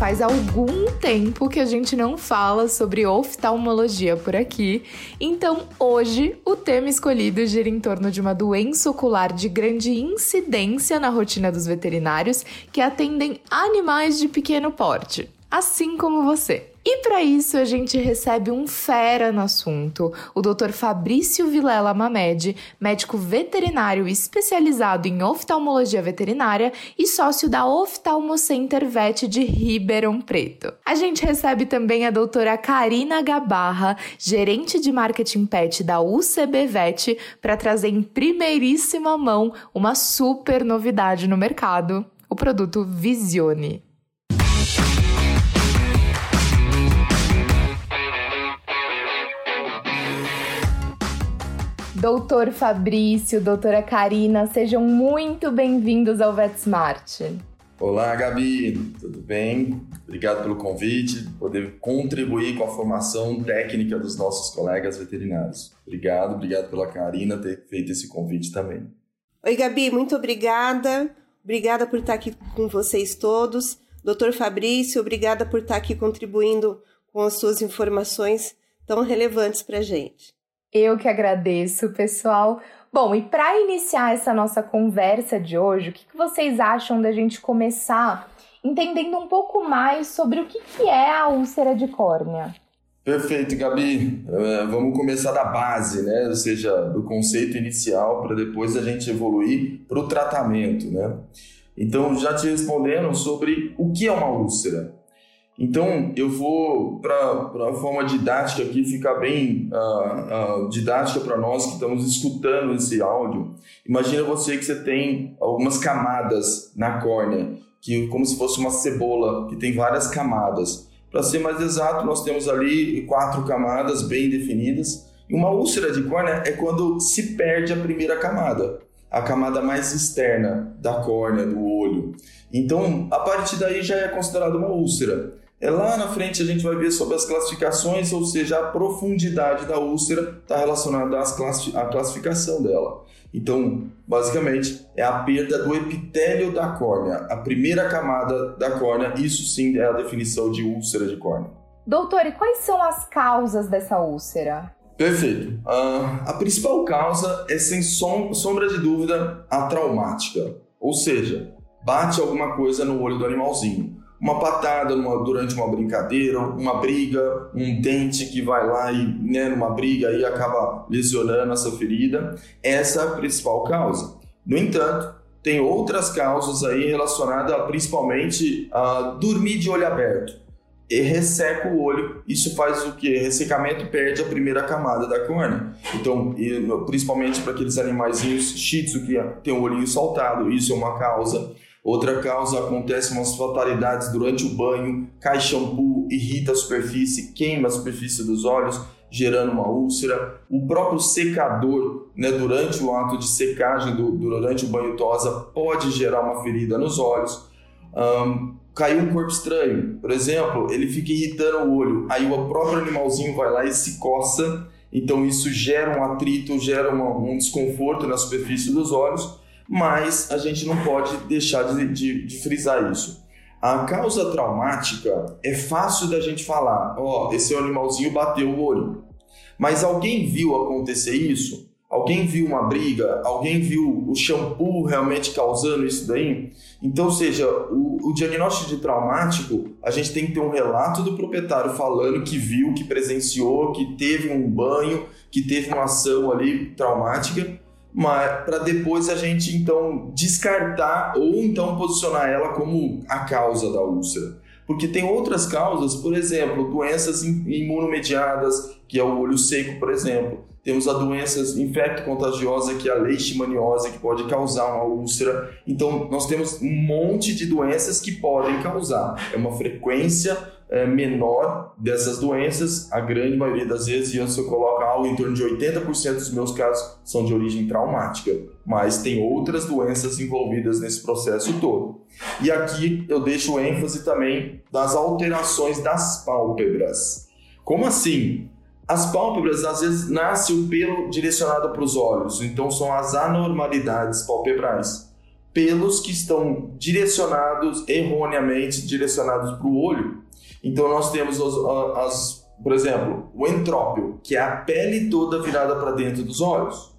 faz algum tempo que a gente não fala sobre oftalmologia por aqui, então hoje o tema escolhido gira em torno de uma doença ocular de grande incidência na rotina dos veterinários que atendem animais de pequeno porte, assim como você. E para isso a gente recebe um fera no assunto, o Dr. Fabrício Vilela Mamed, médico veterinário especializado em oftalmologia veterinária e sócio da Oftalmocenter Vet de Ribeirão Preto. A gente recebe também a doutora Karina Gabarra, gerente de marketing pet da UCB Vet, para trazer em primeiríssima mão uma super novidade no mercado, o produto Visione. Doutor Fabrício, doutora Karina, sejam muito bem-vindos ao VetSmart. Olá, Gabi, tudo bem? Obrigado pelo convite, poder contribuir com a formação técnica dos nossos colegas veterinários. Obrigado, obrigado pela Karina ter feito esse convite também. Oi, Gabi, muito obrigada. Obrigada por estar aqui com vocês todos. Doutor Fabrício, obrigada por estar aqui contribuindo com as suas informações tão relevantes para a gente. Eu que agradeço, pessoal. Bom, e para iniciar essa nossa conversa de hoje, o que, vocês acham da gente começar entendendo um pouco mais sobre o que, é a úlcera de córnea? Perfeito, Gabi. Uh, vamos começar da base, né? Ou seja, do conceito inicial para depois a gente evoluir para o tratamento, né? Então, já te respondendo sobre o que é uma úlcera. Então, eu vou para a forma didática aqui, ficar bem uh, uh, didática para nós que estamos escutando esse áudio. Imagina você que você tem algumas camadas na córnea, que como se fosse uma cebola, que tem várias camadas. Para ser mais exato, nós temos ali quatro camadas bem definidas. E uma úlcera de córnea é quando se perde a primeira camada, a camada mais externa da córnea, do olho. Então, a partir daí já é considerado uma úlcera. É lá na frente a gente vai ver sobre as classificações, ou seja, a profundidade da úlcera está relacionada à classificação dela. Então, basicamente, é a perda do epitélio da córnea, a primeira camada da córnea. Isso sim é a definição de úlcera de córnea. Doutor, e quais são as causas dessa úlcera? Perfeito. Uh, a principal causa é, sem som, sombra de dúvida, a traumática. Ou seja, bate alguma coisa no olho do animalzinho uma patada numa, durante uma brincadeira, uma briga, um dente que vai lá e, né, numa briga e acaba lesionando essa ferida. Essa é a principal causa. No entanto, tem outras causas aí relacionadas principalmente a dormir de olho aberto. E resseca o olho, isso faz o que? Ressecamento perde a primeira camada da córnea. Então, principalmente para aqueles animaizinhos shih tzu que tem o olhinho saltado, isso é uma causa. Outra causa acontece umas fatalidades durante o banho, cai shampoo, irrita a superfície, queima a superfície dos olhos, gerando uma úlcera. O próprio secador, né, durante o ato de secagem do, durante o banho tosa, pode gerar uma ferida nos olhos. Um, caiu um corpo estranho, por exemplo, ele fica irritando o olho, aí o próprio animalzinho vai lá e se coça, então isso gera um atrito, gera uma, um desconforto na superfície dos olhos mas a gente não pode deixar de, de, de frisar isso. A causa traumática é fácil da gente falar, ó, oh, esse animalzinho bateu o olho. Mas alguém viu acontecer isso? Alguém viu uma briga? Alguém viu o shampoo realmente causando isso daí? Então, seja, o, o, diagnóstico de traumático, a gente tem que ter um relato do proprietário falando que viu, que presenciou, que teve um banho, que teve uma ação ali traumática para depois a gente então descartar ou então posicionar ela como a causa da úlcera. Porque tem outras causas, por exemplo, doenças imunomediadas, que é o olho seco, por exemplo. Temos a doença infecto-contagiosa, que é a leishmaniose, que pode causar uma úlcera. Então, nós temos um monte de doenças que podem causar. É uma frequência é, menor dessas doenças, a grande maioria das vezes, e eu coloco algo em torno de 80% dos meus casos são de origem traumática, mas tem outras doenças envolvidas nesse processo todo. E aqui eu deixo ênfase também das alterações das pálpebras. Como assim? As pálpebras, às vezes, nasce o pelo direcionado para os olhos, então são as anormalidades palpebrais. pelos que estão direcionados erroneamente direcionados para o olho. Então nós temos as, as, por exemplo, o entrópio, que é a pele toda virada para dentro dos olhos.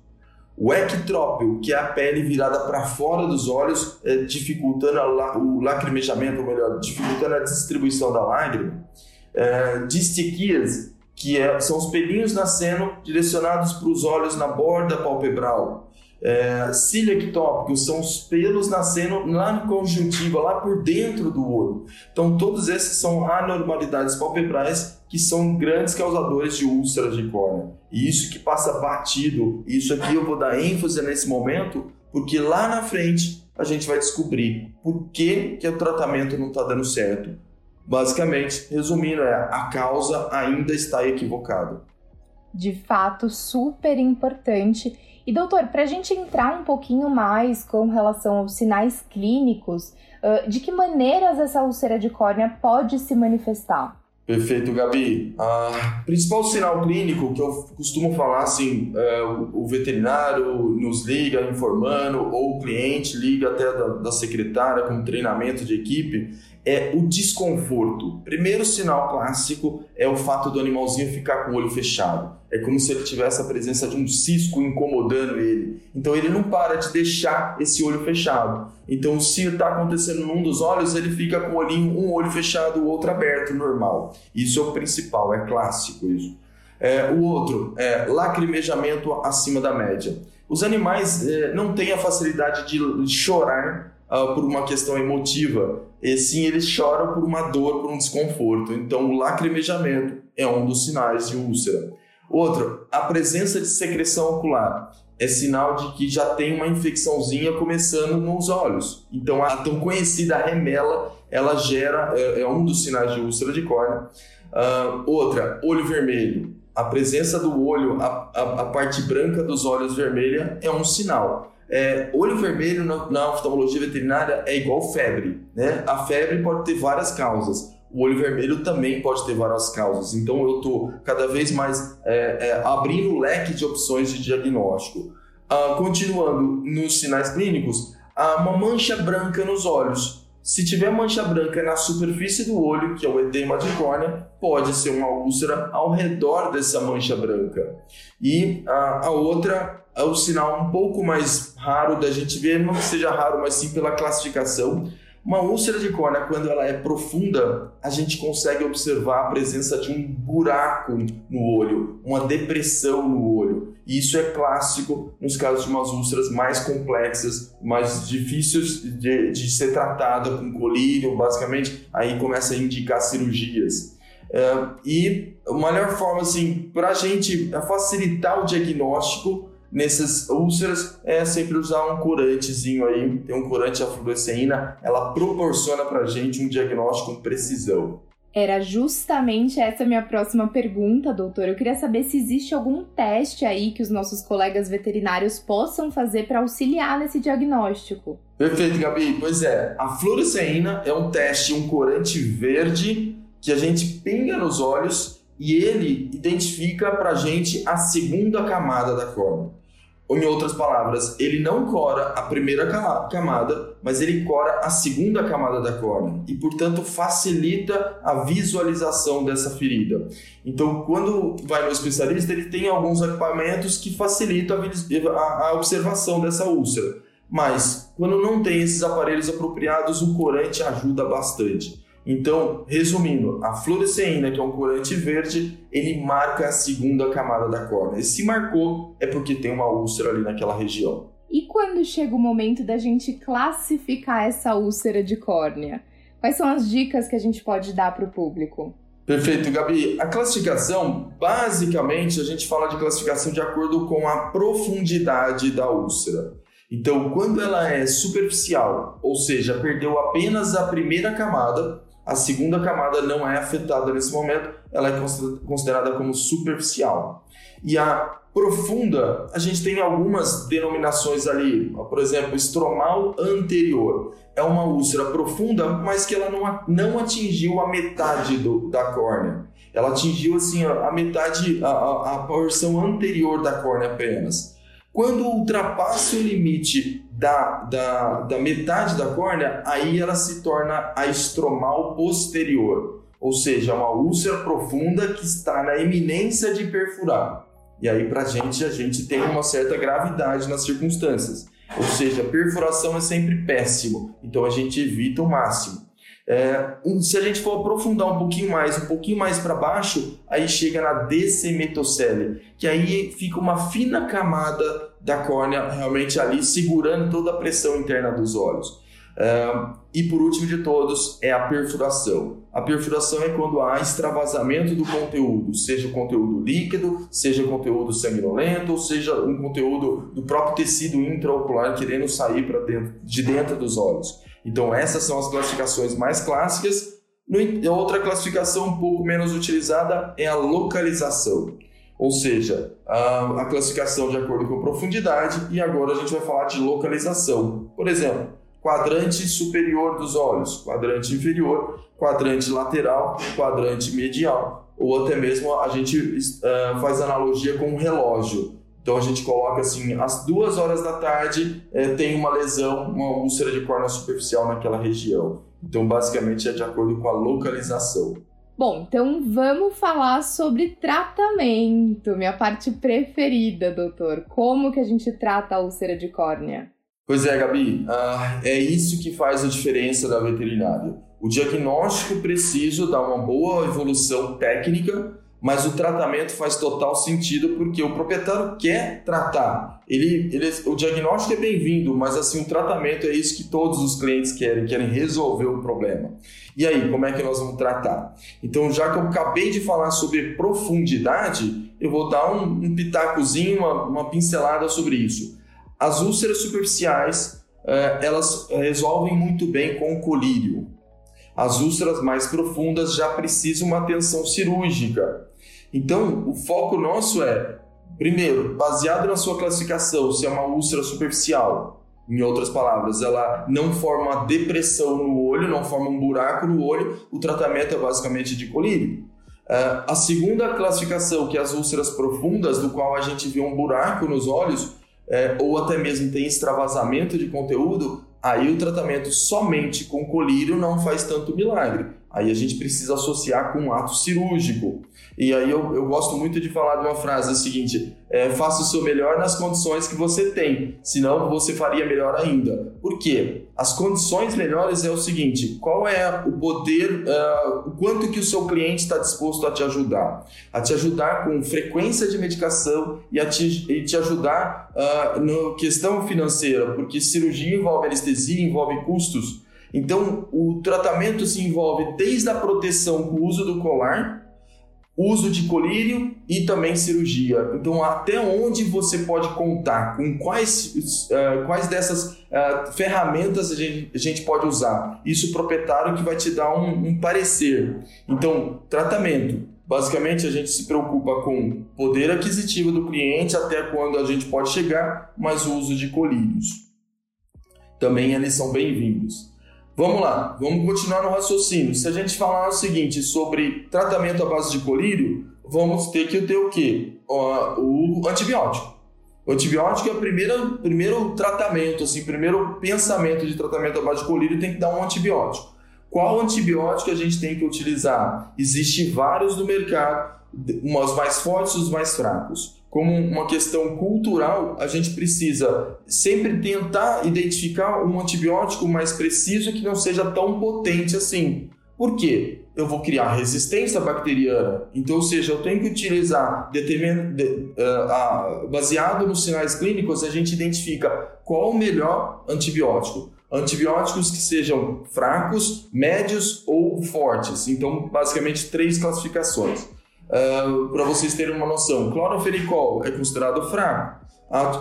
O ectrópio, que é a pele virada para fora dos olhos, é, dificultando a, o lacrimejamento, ou melhor, dificultando a distribuição da lágrima. É, distiquias, que é, são os pelinhos nascendo direcionados para os olhos na borda palpebral é, ciliectópicos são os pelos nascendo lá no conjuntiva, lá por dentro do olho. Então, todos esses são anormalidades palpebrais que são grandes causadores de úlceras de córnea. E isso que passa batido, isso aqui eu vou dar ênfase nesse momento, porque lá na frente a gente vai descobrir por que, que o tratamento não está dando certo. Basicamente, resumindo, é a causa ainda está equivocada. De fato, super importante e doutor, para a gente entrar um pouquinho mais com relação aos sinais clínicos, de que maneiras essa úlcera de córnea pode se manifestar? Perfeito, Gabi. O principal sinal clínico que eu costumo falar, assim, é, o veterinário nos liga informando, ou o cliente liga até da, da secretária com treinamento de equipe, é o desconforto. Primeiro sinal clássico é o fato do animalzinho ficar com o olho fechado. É como se ele tivesse a presença de um cisco incomodando ele. Então ele não para de deixar esse olho fechado. Então se está acontecendo num dos olhos, ele fica com o olhinho, um olho fechado, o outro aberto, normal. Isso é o principal, é clássico isso. É, o outro é lacrimejamento acima da média. Os animais é, não têm a facilidade de chorar uh, por uma questão emotiva, e sim eles choram por uma dor, por um desconforto. Então, o lacrimejamento é um dos sinais de úlcera. Outro, a presença de secreção ocular é sinal de que já tem uma infecçãozinha começando nos olhos. Então, a tão conhecida remela, ela gera, é, é um dos sinais de úlcera de córnea. Uh, outra, olho vermelho. A presença do olho, a, a, a parte branca dos olhos vermelha é um sinal. É, olho vermelho na, na oftalmologia veterinária é igual febre, né? A febre pode ter várias causas. O olho vermelho também pode ter várias causas. Então eu estou cada vez mais é, é, abrindo o leque de opções de diagnóstico. Ah, continuando nos sinais clínicos, há uma mancha branca nos olhos. Se tiver mancha branca na superfície do olho, que é o edema de córnea, pode ser uma úlcera ao redor dessa mancha branca. E a, a outra é o sinal um pouco mais raro da gente ver, não que seja raro, mas sim pela classificação. Uma úlcera de córnea, quando ela é profunda, a gente consegue observar a presença de um buraco no olho, uma depressão no olho. E isso é clássico nos casos de umas úlceras mais complexas, mais difíceis de, de ser tratada com colírio, basicamente, aí começa a indicar cirurgias. É, e a melhor forma, assim, para a gente facilitar o diagnóstico nessas úlceras é sempre usar um corantezinho aí, tem um corante a fluoresceína, ela proporciona pra gente um diagnóstico com precisão. Era justamente essa minha próxima pergunta, doutor. Eu queria saber se existe algum teste aí que os nossos colegas veterinários possam fazer para auxiliar nesse diagnóstico. Perfeito, Gabi. Pois é, a fluoresceína é um teste, um corante verde que a gente pinga nos olhos e ele identifica para a gente a segunda camada da córnea. Ou, em outras palavras, ele não cora a primeira camada, mas ele cora a segunda camada da córnea e, portanto, facilita a visualização dessa ferida. Então, quando vai no especialista, ele tem alguns equipamentos que facilitam a, a observação dessa úlcera. Mas, quando não tem esses aparelhos apropriados, o corante ajuda bastante. Então, resumindo, a fluoresceína, que é um corante verde, ele marca a segunda camada da córnea. E se marcou, é porque tem uma úlcera ali naquela região. E quando chega o momento da gente classificar essa úlcera de córnea? Quais são as dicas que a gente pode dar para o público? Perfeito, Gabi. A classificação, basicamente, a gente fala de classificação de acordo com a profundidade da úlcera. Então, quando ela é superficial, ou seja, perdeu apenas a primeira camada, a segunda camada não é afetada nesse momento, ela é considerada como superficial. E a profunda, a gente tem algumas denominações ali, por exemplo, estromal anterior. É uma úlcera profunda, mas que ela não, não atingiu a metade do, da córnea. Ela atingiu assim a, metade, a, a, a porção anterior da córnea apenas. Quando ultrapassa o limite da, da, da metade da córnea, aí ela se torna a estromal posterior, ou seja, uma úlcera profunda que está na iminência de perfurar. E aí, para a gente, a gente tem uma certa gravidade nas circunstâncias. Ou seja, perfuração é sempre péssimo, então a gente evita o máximo. É, se a gente for aprofundar um pouquinho mais, um pouquinho mais para baixo, aí chega na descemetocele, que aí fica uma fina camada da córnea realmente ali segurando toda a pressão interna dos olhos. É, e por último de todos é a perfuração. A perfuração é quando há extravasamento do conteúdo, seja o conteúdo líquido, seja o conteúdo sanguinolento, ou seja um conteúdo do próprio tecido intraocular querendo sair para dentro, de dentro dos olhos. Então essas são as classificações mais clássicas. Outra classificação um pouco menos utilizada é a localização. Ou seja, a, a classificação de acordo com profundidade, e agora a gente vai falar de localização. Por exemplo, quadrante superior dos olhos, quadrante inferior, quadrante lateral, quadrante medial, ou até mesmo a gente uh, faz analogia com um relógio. Então a gente coloca assim, às duas horas da tarde eh, tem uma lesão, uma úlcera de córnea superficial naquela região. Então basicamente é de acordo com a localização. Bom, então vamos falar sobre tratamento, minha parte preferida, doutor. Como que a gente trata a úlcera de córnea? Pois é, Gabi, uh, é isso que faz a diferença da veterinária. O diagnóstico preciso dá uma boa evolução técnica, mas o tratamento faz total sentido porque o proprietário quer tratar. Ele, ele, o diagnóstico é bem-vindo, mas assim o tratamento é isso que todos os clientes querem, querem resolver o problema. E aí, como é que nós vamos tratar? Então, já que eu acabei de falar sobre profundidade, eu vou dar um, um pitacozinho, uma, uma pincelada sobre isso. As úlceras superficiais, eh, elas resolvem muito bem com o colírio. As úlceras mais profundas já precisam uma atenção cirúrgica. Então, o foco nosso é, primeiro, baseado na sua classificação, se é uma úlcera superficial. Em outras palavras, ela não forma uma depressão no olho, não forma um buraco no olho, o tratamento é basicamente de colírio. Uh, a segunda classificação, que é as úlceras profundas, do qual a gente vê um buraco nos olhos, é, ou até mesmo tem extravasamento de conteúdo, aí o tratamento somente com colírio não faz tanto milagre. Aí a gente precisa associar com um ato cirúrgico. E aí eu, eu gosto muito de falar de uma frase é a seguinte: é, faça o seu melhor nas condições que você tem, senão você faria melhor ainda. Por quê? As condições melhores é o seguinte: qual é o poder, uh, o quanto que o seu cliente está disposto a te ajudar? A te ajudar com frequência de medicação e a te, e te ajudar uh, na questão financeira, porque cirurgia envolve anestesia, envolve custos. Então, o tratamento se envolve desde a proteção com o uso do colar uso de colírio e também cirurgia. Então, até onde você pode contar? Com quais, uh, quais dessas uh, ferramentas a gente, a gente, pode usar? Isso o proprietário que vai te dar um, um parecer. Então, tratamento. Basicamente, a gente se preocupa com poder aquisitivo do cliente, até quando a gente pode chegar, mas o uso de colírios. Também eles são bem-vindos. Vamos lá, vamos continuar no raciocínio. Se a gente falar o seguinte sobre tratamento à base de colírio, vamos ter que ter o quê? O antibiótico. O antibiótico é o primeiro, primeiro tratamento, assim, primeiro pensamento de tratamento à base de colírio tem que dar um antibiótico. Qual antibiótico a gente tem que utilizar? Existem vários no mercado, os mais fortes e os mais fracos como uma questão cultural, a gente precisa sempre tentar identificar um antibiótico mais preciso que não seja tão potente assim. Por quê? Eu vou criar resistência bacteriana. Então, ou seja, eu tenho que utilizar, determin... de, uh, uh, baseado nos sinais clínicos, a gente identifica qual o melhor antibiótico. Antibióticos que sejam fracos, médios ou fortes. Então, basicamente, três classificações. Uh, para vocês terem uma noção, clorofenicol é considerado fraco,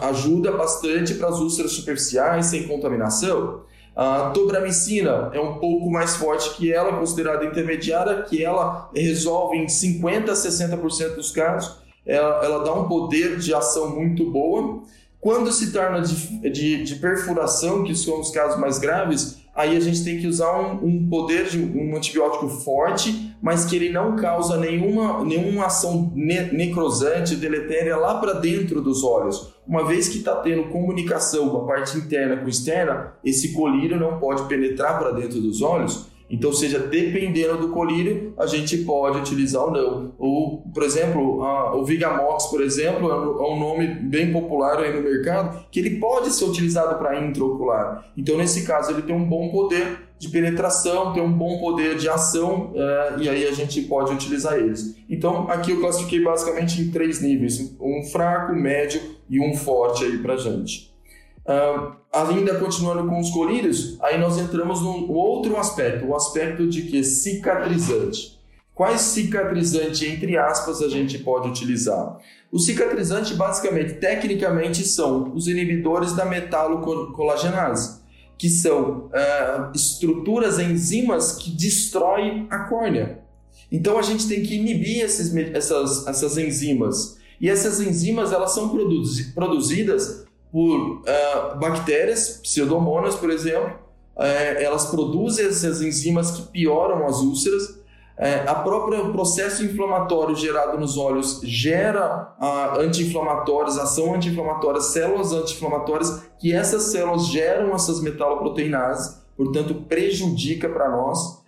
ajuda bastante para as úlceras superficiais sem contaminação. A tobramicina é um pouco mais forte que ela, considerada intermediária, que ela resolve em 50 a 60% dos casos. Ela, ela, dá um poder de ação muito boa. Quando se torna de, de, de perfuração, que são os casos mais graves, aí a gente tem que usar um, um, poder de um antibiótico forte, mas que ele não causa nenhuma, nenhuma ação ne necrosante, deletéria lá para dentro dos olhos. Uma vez que está tendo comunicação com a parte interna com externa, esse colírio não pode penetrar para dentro dos olhos então, seja, dependendo do colírio, a gente pode utilizar ou não. Ou, por exemplo, a, o Vigamox, por exemplo, é um, é nome bem popular aí no mercado, que ele pode ser utilizado para intraocular. Então, nesse caso, ele tem um bom poder de penetração, tem um bom poder de ação, é, e aí a gente pode utilizar eles. Então, aqui eu classifiquei basicamente em três níveis: um fraco, médio e um forte aí para gente. Uh, ainda continuando com os colírios, aí nós entramos num outro aspecto, o aspecto de que cicatrizante. Quais cicatrizante, entre aspas, a gente pode utilizar? O cicatrizante, basicamente, tecnicamente, são os inibidores da metalocolagenase, que são uh, estruturas, enzimas que destroem a córnea. Então, a gente tem que inibir esses, essas, essas enzimas. E essas enzimas, elas são produzidas por uh, bactérias, pseudomonas, por exemplo. Uh, elas produzem essas enzimas que pioram as úlceras. Uh, a própria processo inflamatório gerado nos olhos gera uh, anti-inflamatórios, ação anti-inflamatória, células anti-inflamatórias, que essas células geram essas metaloproteinases, portanto prejudica para nós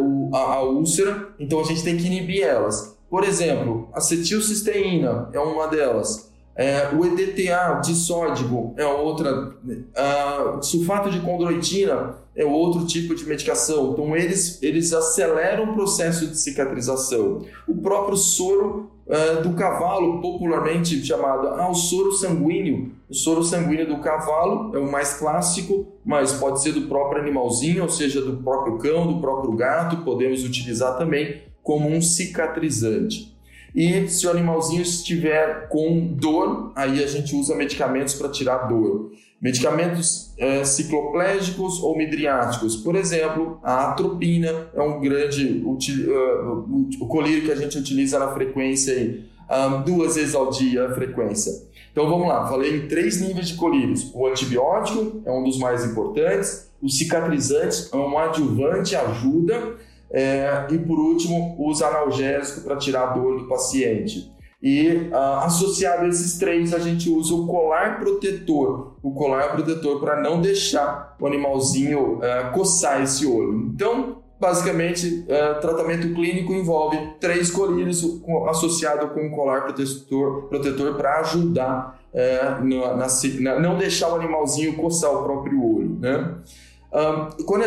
o, a, a úlcera. Então a gente tem que inibir elas. Por exemplo, acetilcisteína é uma delas. É, o EDTA disódico é outra, a sulfato de condroitina é outro tipo de medicação. Então, eles, eles aceleram o processo de cicatrização. O próprio soro uh, do cavalo, popularmente chamado ah, o soro sanguíneo. O soro sanguíneo do cavalo é o mais clássico, mas pode ser do próprio animalzinho, ou seja, do próprio cão, do próprio gato, podemos utilizar também como um cicatrizante. E se o animalzinho estiver com dor, aí a gente usa medicamentos para tirar dor. Medicamentos é, cicloplégicos ou midriáticos. Por exemplo, a atropina é um grande uh, o colírio que a gente utiliza na frequência aí, um, duas vezes ao dia a frequência. Então vamos lá, falei em três níveis de colírios. O antibiótico é um dos mais importantes, o cicatrizante é um adjuvante, ajuda, é, e por último, uso analgésico para tirar a dor do paciente. E ah, associado a esses três, a gente usa o colar protetor. O colar protetor para não deixar o animalzinho ah, coçar esse olho. Então, basicamente, ah, tratamento clínico envolve três colírios associado com um colar protetor, protetor para ajudar eh, na, na, não deixar o animalzinho coçar o próprio olho. Né? Um, quando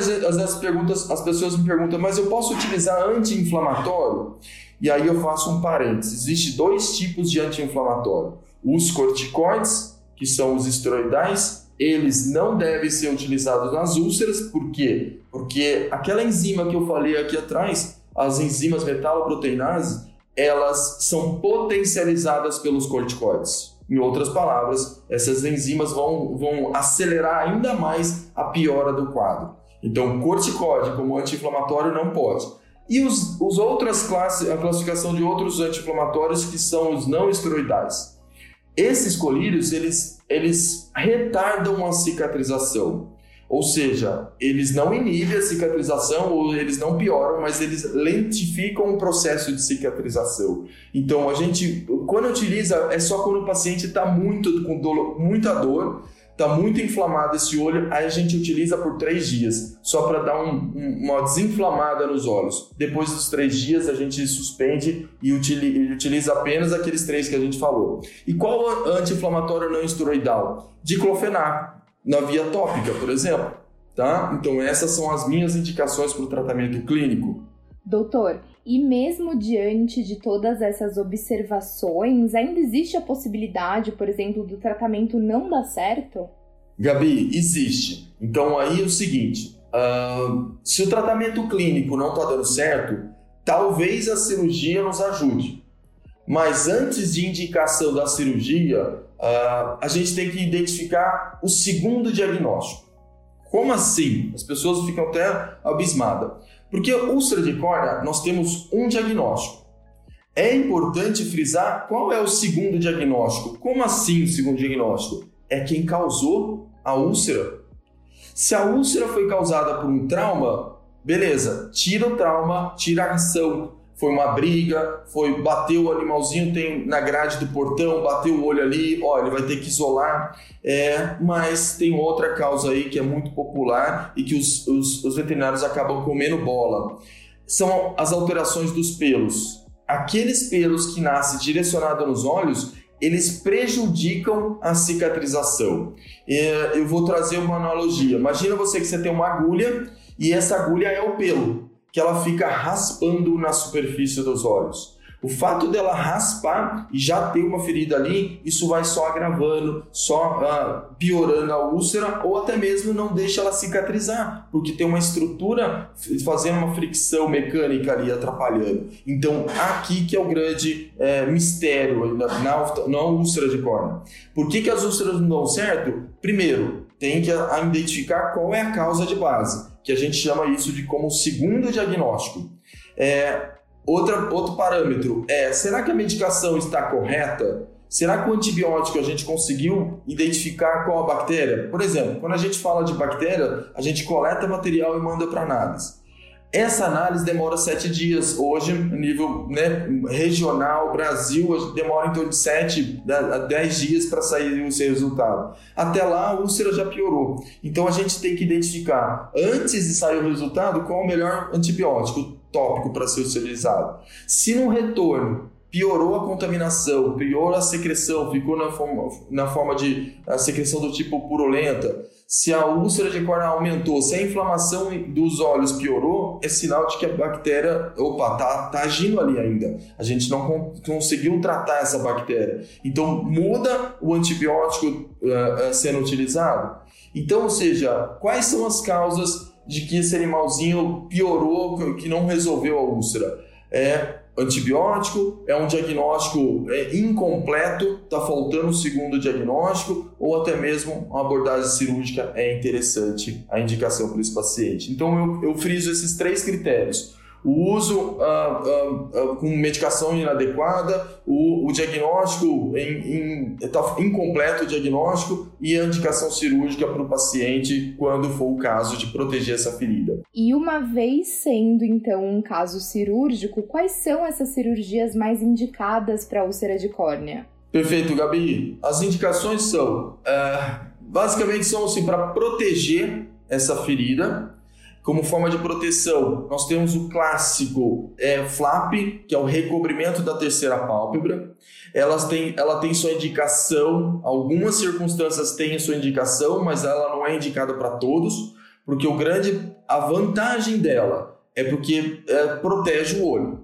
perguntas, as pessoas me perguntam, mas eu posso utilizar anti-inflamatório? E aí eu faço um parênteses. Existem dois tipos de anti-inflamatório. Os corticoides, que são os esteroidais, eles não devem ser utilizados nas úlceras, por quê? Porque aquela enzima que eu falei aqui atrás, as enzimas metaloproteinases, elas são potencializadas pelos corticoides. Em outras palavras, essas enzimas vão, vão acelerar ainda mais a piora do quadro. Então, corticóide como anti-inflamatório não pode. E os, os outras classes, a classificação de outros anti-inflamatórios que são os não esteroidais. Esses colírios, eles, eles retardam a cicatrização. Ou seja, eles não inibem a cicatrização ou eles não pioram, mas eles lentificam o processo de cicatrização. Então, a gente, quando utiliza, é só quando o paciente está muito com dor, muita dor, está muito inflamado esse olho, aí a gente utiliza por três dias, só para dar um, um, uma desinflamada nos olhos. Depois dos três dias, a gente suspende e utiliza, apenas aqueles três que a gente falou. E qual anti-inflamatório não esteroidal? Diclofenaco na via tópica, por exemplo. Tá? Então, essas são as minhas indicações para o tratamento clínico. Doutor, e mesmo diante de todas essas observações, ainda existe a possibilidade, por exemplo, do tratamento não dar certo? Gabi, existe. Então, aí é o seguinte: uh, se o tratamento clínico não está dando certo, talvez a cirurgia nos ajude. Mas antes de indicação da cirurgia, uh, a gente tem que identificar o segundo diagnóstico. Como assim? As pessoas ficam até abismadas. Porque úlcera de córnea, nós temos um diagnóstico. É importante frisar qual é o segundo diagnóstico. Como assim o segundo diagnóstico? É quem causou a úlcera. Se a úlcera foi causada por um trauma, beleza, tira o trauma, tira a ação. Foi uma briga, foi bateu o animalzinho tem na grade do portão, bateu o olho ali, ó, ele vai ter que isolar. É, mas tem outra causa aí que é muito popular e que os, os, os veterinários acabam comendo bola. São as alterações dos pelos. Aqueles pelos que nascem direcionados nos olhos, eles prejudicam a cicatrização. É, eu vou trazer uma analogia. Imagina você que você tem uma agulha e essa agulha é o pelo, que ela fica raspando na superfície dos olhos. O fato dela raspar e já ter uma ferida ali, isso vai só agravando, só uh, piorando a úlcera ou até mesmo não deixa ela cicatrizar, porque tem uma estrutura fazendo uma fricção mecânica ali atrapalhando. Então, aqui que é o grande é, mistério na, na, na úlcera de córnea. Por que, que as úlceras não dão certo? Primeiro, tem que identificar qual é a causa de base, que a gente chama isso de como segundo diagnóstico. É, Outra, outro parâmetro é: será que a medicação está correta? Será que o antibiótico a gente conseguiu identificar qual a bactéria? Por exemplo, quando a gente fala de bactéria, a gente coleta material e manda para análise. Essa análise demora sete dias. Hoje, nível né, regional, Brasil, demora em torno de sete a dez dias para sair o seu resultado. Até lá, a úlcera já piorou. Então, a gente tem que identificar, antes de sair o resultado, qual é o melhor antibiótico tópico para ser utilizado. Se no retorno piorou a contaminação, piorou a secreção, ficou na forma, na forma de a secreção do tipo purulenta, se a úlcera de córnea aumentou, se a inflamação dos olhos piorou, é sinal de que a bactéria, opa, tá, tá agindo ali ainda. A gente não conseguiu tratar essa bactéria. Então muda o antibiótico uh, sendo utilizado. Então, ou seja, quais são as causas de que esse animalzinho piorou, que não resolveu a úlcera. É antibiótico, é um diagnóstico é, incompleto, está faltando o segundo diagnóstico, ou até mesmo uma abordagem cirúrgica é interessante a indicação para esse paciente. Então eu, eu friso esses três critérios o uso uh, uh, uh, com medicação inadequada, o, o diagnóstico em, em, tá incompleto o diagnóstico e a indicação cirúrgica para o paciente quando for o caso de proteger essa ferida. E uma vez sendo então um caso cirúrgico, quais são essas cirurgias mais indicadas para úlcera de córnea? Perfeito, Gabi. As indicações são eh, basicamente são assim para proteger essa ferida como forma de proteção, nós temos o clássico é, flap, que é o recobrimento da terceira pálpebra. Elas têm, ela tem sua indicação, algumas circunstâncias têm sua indicação, mas ela não é indicada para todos, porque o grande, a vantagem dela é porque é, protege o olho.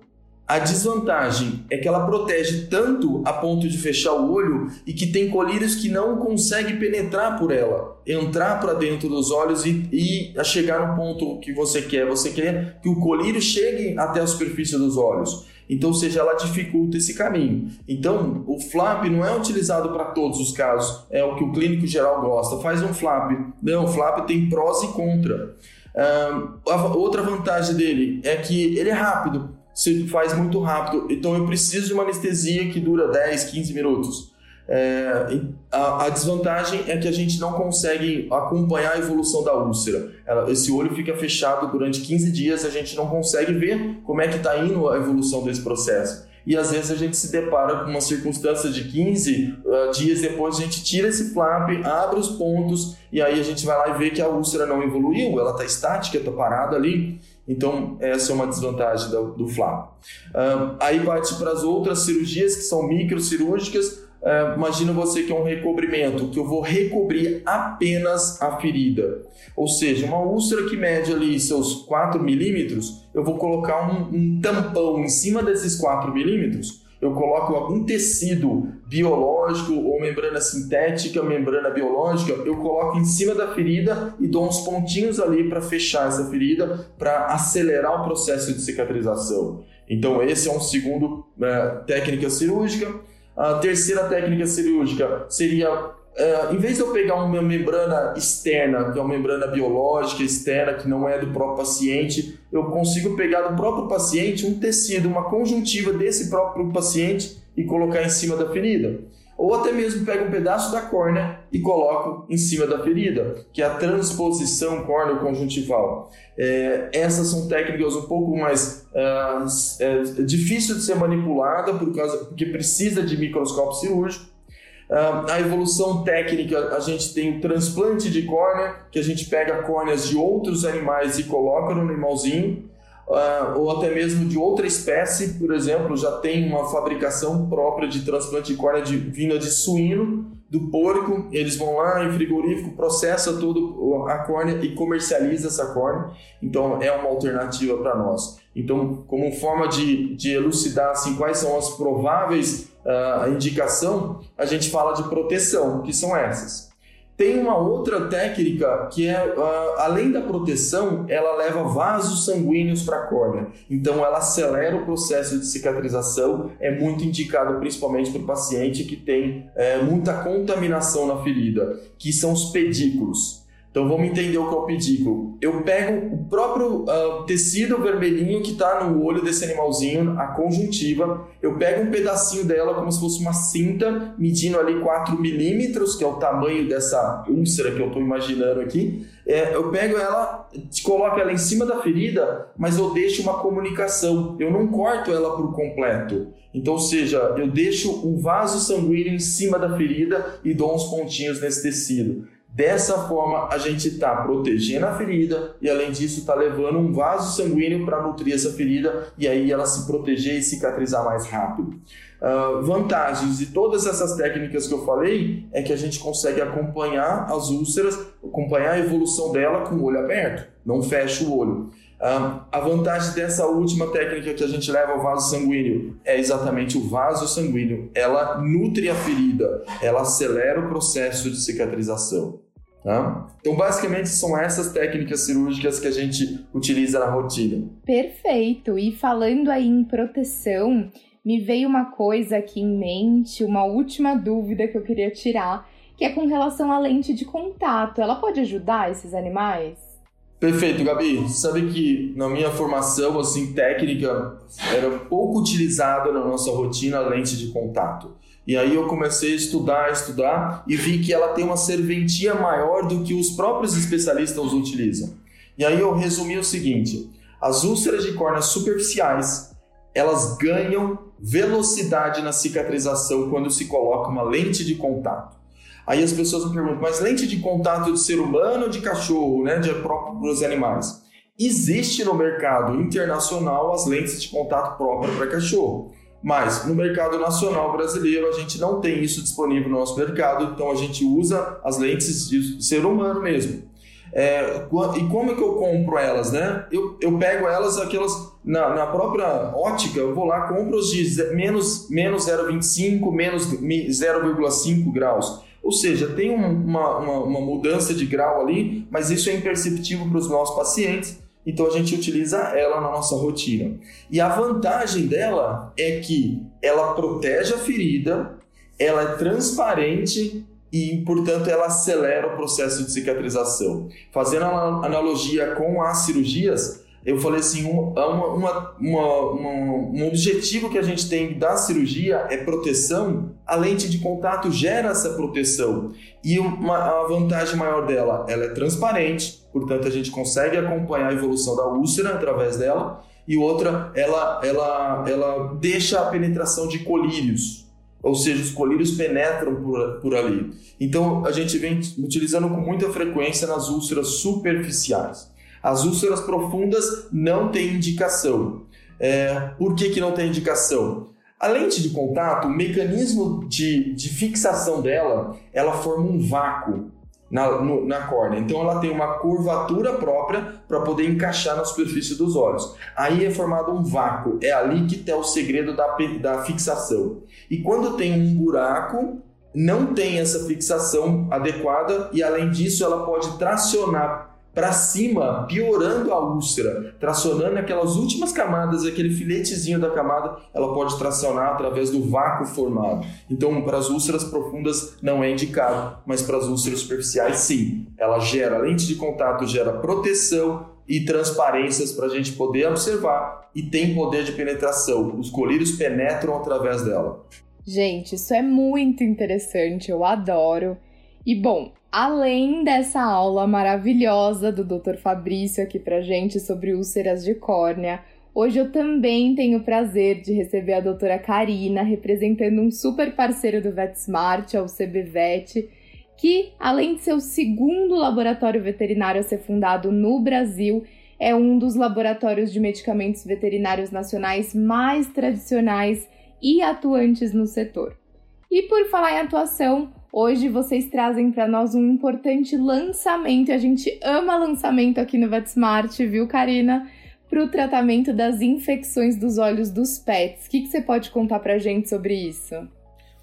A desvantagem é que ela protege tanto a ponto de fechar o olho e que tem colírios que não conseguem penetrar por ela, entrar para dentro dos olhos e, e chegar no ponto que você quer. Você quer que o colírio chegue até a superfície dos olhos. Então, ou seja, ela dificulta esse caminho. Então, o flap não é utilizado para todos os casos, é o que o clínico geral gosta. Faz um flap. Não, o flap tem prós e contra. Uh, outra vantagem dele é que ele é rápido se faz muito rápido. Então eu preciso de uma anestesia que dura 10, 15 minutos. É, a, a, desvantagem é que a gente não consegue acompanhar a evolução da úlcera. Ela, esse olho fica fechado durante 15 dias, a gente não consegue ver como é que está indo a evolução desse processo. E às vezes a gente se depara com uma circunstância de 15 uh, ah, dias depois, a gente tira esse flap, abre os pontos e aí a gente vai lá e vê que a úlcera não evoluiu, ela está estática, está parada ali. Então, essa é uma desvantagem do, do flap. Uh, aí parte para as outras cirurgias, que são microcirúrgicas. Uh, imagina você que é um recobrimento, que eu vou recobrir apenas a ferida. Ou seja, uma úlcera que mede ali seus 4 milímetros, eu vou colocar um, um tampão em cima desses 4 milímetros eu coloco algum tecido biológico ou membrana sintética, membrana biológica, eu coloco em cima da ferida e dou uns pontinhos ali para fechar essa ferida, para acelerar o processo de cicatrização. Então, esse é um segundo é, técnica cirúrgica. A terceira técnica cirúrgica seria Uh, em vez de eu pegar uma membrana externa, que é uma membrana biológica externa, que não é do próprio paciente, eu consigo pegar do próprio paciente um tecido, uma conjuntiva desse próprio paciente e colocar em cima da ferida. ou até mesmo pego um pedaço da córnea e coloco em cima da ferida, que é a transposição córneo-conjuntival. É, essas são técnicas um pouco mais uh, é, difícil de ser manipulada por causa, porque precisa de microscópio cirúrgico. Uh, a evolução técnica, a gente tem o transplante de córnea, que a gente pega córneas de outros animais e coloca no animalzinho. Uh, ou até mesmo de outra espécie, por exemplo, já tem uma fabricação própria de transplante de córnea de, vinda de suíno, do porco, eles vão lá em frigorífico, processa tudo a córnea e comercializa essa córnea, então é uma alternativa para nós. Então, como forma de, de elucidar assim, quais são as prováveis uh, indicação, a gente fala de proteção, que são essas. Tem uma outra técnica que é, uh, além da proteção, ela leva vasos sanguíneos para a córnea. Então, ela acelera o processo de cicatrização. É muito indicado principalmente para o paciente que tem é, muita contaminação na ferida, que são os pedículos. Então vamos entender o que é o pedículo. Eu pego o próprio uh, tecido vermelhinho que está no olho desse animalzinho, a conjuntiva, eu pego um pedacinho dela como se fosse uma cinta, medindo ali 4 milímetros, que é o tamanho dessa úlcera que eu estou imaginando aqui. É, eu pego ela, coloco ela em cima da ferida, mas eu deixo uma comunicação. Eu não corto ela por completo. Então, ou seja, eu deixo o vaso sanguíneo em cima da ferida e dou uns pontinhos nesse tecido. Dessa forma, a gente está protegendo a ferida e, além disso, está levando um vaso sanguíneo para nutrir essa ferida e aí ela se proteger e cicatrizar mais rápido. Uh, vantagens de todas essas técnicas que eu falei é que a gente consegue acompanhar as úlceras, acompanhar a evolução dela com o olho aberto, não fecha o olho. Uh, a vantagem dessa última técnica que a gente leva ao vaso sanguíneo é exatamente o vaso sanguíneo. Ela nutre a ferida, ela acelera o processo de cicatrização. Tá? Então, basicamente, são essas técnicas cirúrgicas que a gente utiliza na rotina. Perfeito. E falando aí em proteção, me veio uma coisa aqui em mente, uma última dúvida que eu queria tirar, que é com relação à lente de contato. Ela pode ajudar esses animais? Perfeito, Gabi. Sabe que na minha formação assim técnica era pouco utilizada na nossa rotina a lente de contato. E aí eu comecei a estudar, estudar e vi que ela tem uma serventia maior do que os próprios especialistas utilizam. E aí eu resumi o seguinte: as úlceras de córnea superficiais elas ganham velocidade na cicatrização quando se coloca uma lente de contato. Aí as pessoas me perguntam, mas lente de contato de ser humano ou de cachorro, né, de próprios animais? Existe no mercado internacional as lentes de contato próprias para cachorro. Mas no mercado nacional brasileiro a gente não tem isso disponível no nosso mercado, então a gente usa as lentes de ser humano mesmo. É, e como é que eu compro elas, né? Eu, eu pego elas, aquelas na, na própria ótica, eu vou lá, compro os de menos, menos 0,25, menos 0,5 graus. Ou seja, tem uma, uma, uma mudança de grau ali, mas isso é imperceptível para os nossos pacientes então a gente utiliza ela na nossa rotina. E a vantagem dela é que ela protege a ferida, ela é transparente e, portanto, ela acelera o processo de cicatrização. Fazendo analogia com as cirurgias, eu falei assim, um, uma, uma, uma, um objetivo que a gente tem da cirurgia é proteção, a lente de contato gera essa proteção. E uma, a vantagem maior dela, ela é transparente, portanto a gente consegue acompanhar a evolução da úlcera através dela, e outra, ela, ela, ela deixa a penetração de colírios, ou seja, os colírios penetram por, por ali. Então a gente vem utilizando com muita frequência nas úlceras superficiais. As úlceras profundas não têm indicação. É, por que, que não tem indicação? A lente de contato, o mecanismo de, de fixação dela, ela forma um vácuo na, no, na córnea. Então ela tem uma curvatura própria para poder encaixar na superfície dos olhos. Aí é formado um vácuo. É ali que está o segredo da, da fixação. E quando tem um buraco, não tem essa fixação adequada e além disso ela pode tracionar para cima, piorando a úlcera, tracionando aquelas últimas camadas, aquele filetezinho da camada, ela pode tracionar através do vácuo formado. Então, para as úlceras profundas não é indicado, mas para as úlceras superficiais sim. Ela gera lente de contato, gera proteção e transparências para a gente poder observar e tem poder de penetração. Os colírios penetram através dela. Gente, isso é muito interessante, eu adoro. E bom, além dessa aula maravilhosa do Dr. Fabrício aqui pra gente sobre úlceras de córnea, hoje eu também tenho o prazer de receber a doutora Karina, representando um super parceiro do VetSmart, o CBVet, que, além de ser o segundo laboratório veterinário a ser fundado no Brasil, é um dos laboratórios de medicamentos veterinários nacionais mais tradicionais e atuantes no setor. E por falar em atuação, hoje vocês trazem para nós um importante lançamento. A gente ama lançamento aqui no VetSmart, viu, Karina? Para o tratamento das infecções dos olhos dos pets. O que, que você pode contar para gente sobre isso?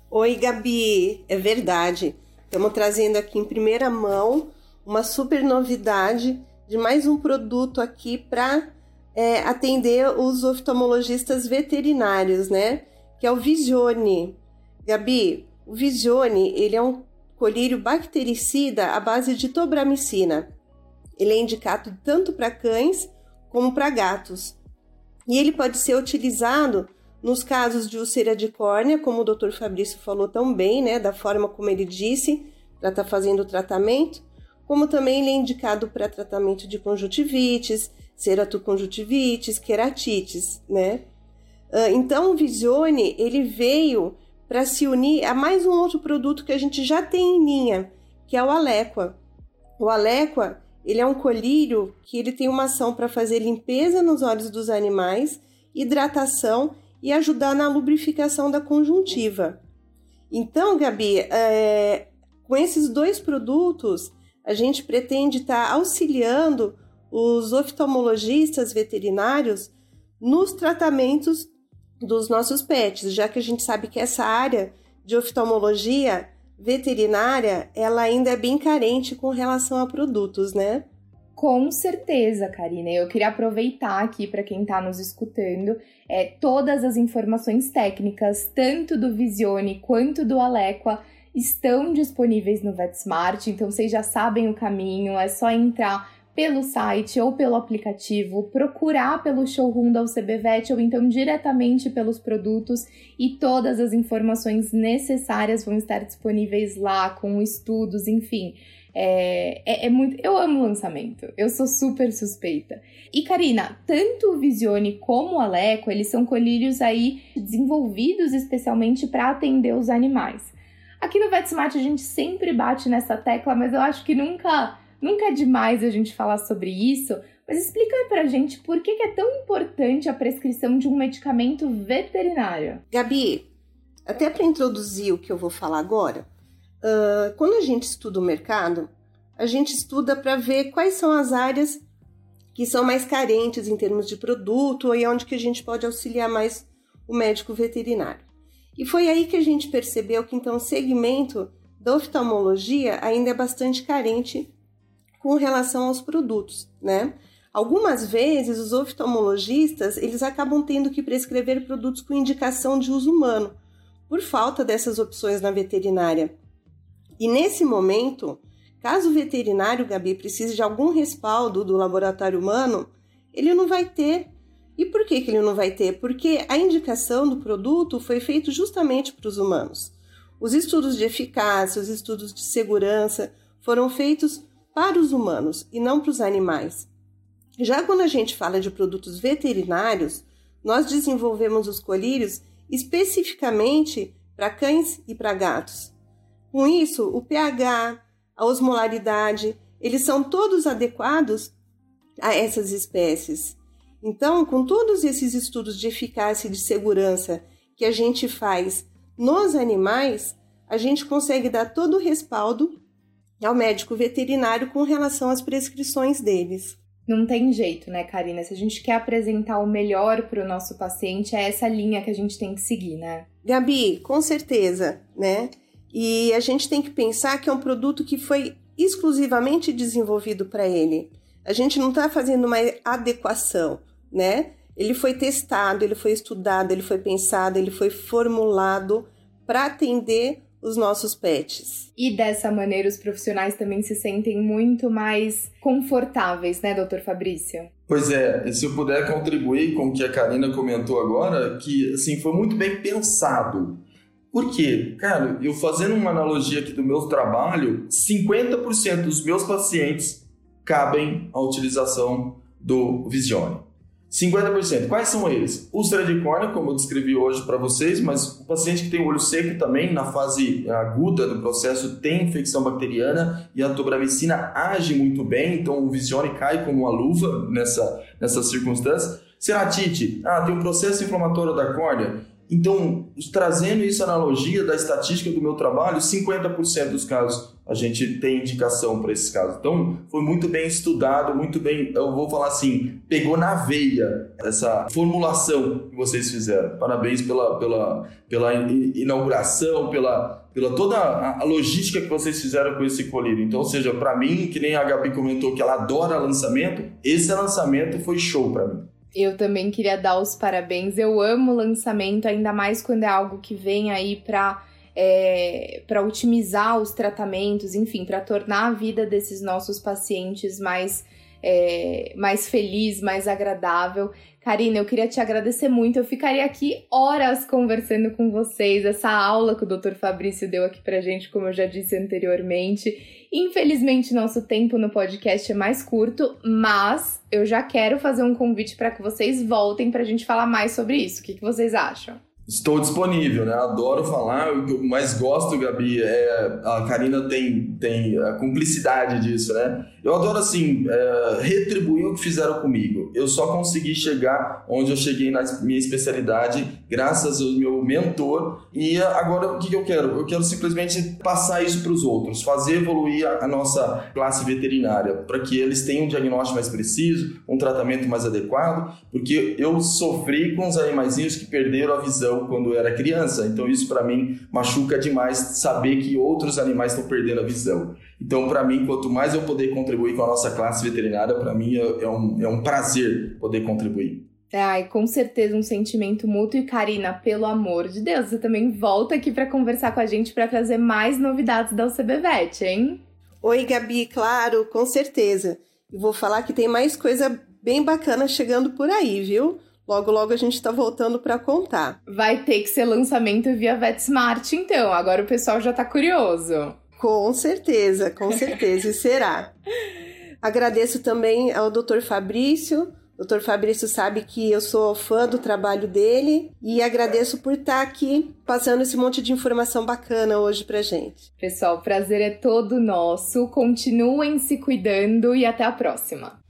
Oi, Gabi, é verdade. Estamos trazendo aqui em primeira mão uma super novidade de mais um produto aqui para é, atender os oftalmologistas veterinários, né? Que é o Visione. Gabi, o Visione, ele é um colírio bactericida à base de tobramicina. Ele é indicado tanto para cães como para gatos. E ele pode ser utilizado nos casos de úlcera de córnea, como o Dr. Fabrício falou tão bem, né, da forma como ele disse, para estar tá fazendo o tratamento, como também ele é indicado para tratamento de conjuntivites, ceratoconjuntivites, queratites, né? Ah, então, o Visione, ele veio para se unir a mais um outro produto que a gente já tem em linha, que é o Alequa. O Alequa, ele é um colírio que ele tem uma ação para fazer limpeza nos olhos dos animais, hidratação e ajudar na lubrificação da conjuntiva. Então, Gabi, é, com esses dois produtos, a gente pretende estar tá auxiliando os oftalmologistas veterinários nos tratamentos dos nossos pets, já que a gente sabe que essa área de oftalmologia veterinária, ela ainda é bem carente com relação a produtos, né? Com certeza, Karina. Eu queria aproveitar aqui para quem está nos escutando é, todas as informações técnicas, tanto do Visione quanto do Alequa, estão disponíveis no VetSmart, então vocês já sabem o caminho, é só entrar pelo site ou pelo aplicativo, procurar pelo showroom da UCBVet ou então diretamente pelos produtos e todas as informações necessárias vão estar disponíveis lá com estudos, enfim. É, é, é, muito. Eu amo lançamento. Eu sou super suspeita. E Karina, tanto o Visione como o Aleco, eles são colírios aí desenvolvidos especialmente para atender os animais. Aqui no VetSmart a gente sempre bate nessa tecla, mas eu acho que nunca, nunca é demais a gente falar sobre isso. Mas explica aí pra gente por que, é tão importante a prescrição de um medicamento veterinário. Gabi, até para introduzir o que eu vou falar agora, uh, quando a gente estuda o mercado, a gente estuda para ver quais são as áreas que são mais carentes em termos de produto e onde que a gente pode auxiliar mais o médico veterinário. E foi aí que a gente percebeu que então o segmento da oftalmologia ainda é bastante carente com relação aos produtos, né? Algumas vezes os oftalmologistas, eles acabam tendo que prescrever produtos com indicação de uso humano, por falta dessas opções na veterinária. E nesse momento, caso o veterinário, Gabi, precise de algum respaldo do laboratório humano, ele não vai ter e por que, que ele não vai ter? Porque a indicação do produto foi feita justamente para os humanos. Os estudos de eficácia, os estudos de segurança foram feitos para os humanos e não para os animais. Já quando a gente fala de produtos veterinários, nós desenvolvemos os colírios especificamente para cães e para gatos. Com isso, o pH, a osmolaridade, eles são todos adequados a essas espécies. Então, com todos esses estudos de eficácia e de segurança que a gente faz nos animais, a gente consegue dar todo o respaldo ao médico veterinário com relação às prescrições deles. Não tem jeito, né, Karina? Se a gente quer apresentar o melhor para o nosso paciente, é essa linha que a gente tem que seguir, né? Gabi, com certeza, né? E a gente tem que pensar que é um produto que foi exclusivamente desenvolvido para ele. A gente não está fazendo uma adequação né? Ele foi testado, ele foi estudado, ele foi pensado, ele foi formulado para atender os nossos pets. E dessa maneira os profissionais também se sentem muito mais confortáveis, né, doutor Fabrício? Pois é, e se eu puder contribuir com o que a Karina comentou agora, que assim foi muito bem pensado. Por quê? Cara, eu fazendo uma analogia aqui do meu trabalho, 50% dos meus pacientes cabem à utilização do Visione. 50%. Quais são eles? Úlcera de córnea, como eu descrevi hoje para vocês, mas o paciente que tem olho seco também, na fase aguda do processo, tem infecção bacteriana e a tobramicina age muito bem, então o Visione cai como uma luva nessa, nessa circunstância. Ceratite, ah, tem um processo inflamatório da córnea. Então, trazendo isso analogia da estatística do meu trabalho, 50% dos casos a gente tem indicação para esses casos. Então, foi muito bem estudado, muito bem, eu vou falar assim, pegou na veia essa formulação que vocês fizeram. Parabéns pela, pela, pela inauguração, pela, pela toda a, a logística que vocês fizeram com esse colírio. Então, ou seja, para mim, que nem a Gabi comentou que ela adora lançamento, esse lançamento foi show para mim. Eu também queria dar os parabéns. Eu amo lançamento, ainda mais quando é algo que vem aí para é, para otimizar os tratamentos, enfim, para tornar a vida desses nossos pacientes mais, é, mais feliz, mais agradável. Karina, eu queria te agradecer muito. Eu ficaria aqui horas conversando com vocês. Essa aula que o Dr. Fabrício deu aqui pra gente, como eu já disse anteriormente. Infelizmente, nosso tempo no podcast é mais curto, mas eu já quero fazer um convite para que vocês voltem para a gente falar mais sobre isso. O que, que vocês acham? Estou disponível, né? Adoro falar. O que eu mais gosto, Gabi, é a Karina tem, tem a cumplicidade disso, né? Eu adoro, assim, é, retribuir o que fizeram comigo. Eu só consegui chegar onde eu cheguei na minha especialidade graças ao meu mentor. E agora, o que eu quero? Eu quero simplesmente passar isso para os outros, fazer evoluir a, a nossa classe veterinária, para que eles tenham um diagnóstico mais preciso, um tratamento mais adequado, porque eu sofri com os animaizinhos que perderam a visão quando eu era criança. Então, isso para mim machuca demais saber que outros animais estão perdendo a visão. Então, para mim, quanto mais eu poder contribuir com a nossa classe veterinária, para mim é, é, um, é um prazer poder contribuir. Ai, com certeza um sentimento mútuo. E Karina, pelo amor de Deus, você também volta aqui para conversar com a gente para trazer mais novidades da UCBVET, hein? Oi, Gabi, claro, com certeza. E vou falar que tem mais coisa bem bacana chegando por aí, viu? Logo, logo a gente tá voltando para contar. Vai ter que ser lançamento via VetSmart, então. Agora o pessoal já tá curioso. Com certeza, com certeza, e será. Agradeço também ao Dr. Fabrício. O Dr. Fabrício sabe que eu sou fã do trabalho dele e agradeço por estar aqui passando esse monte de informação bacana hoje pra gente. Pessoal, o prazer é todo nosso. Continuem se cuidando e até a próxima.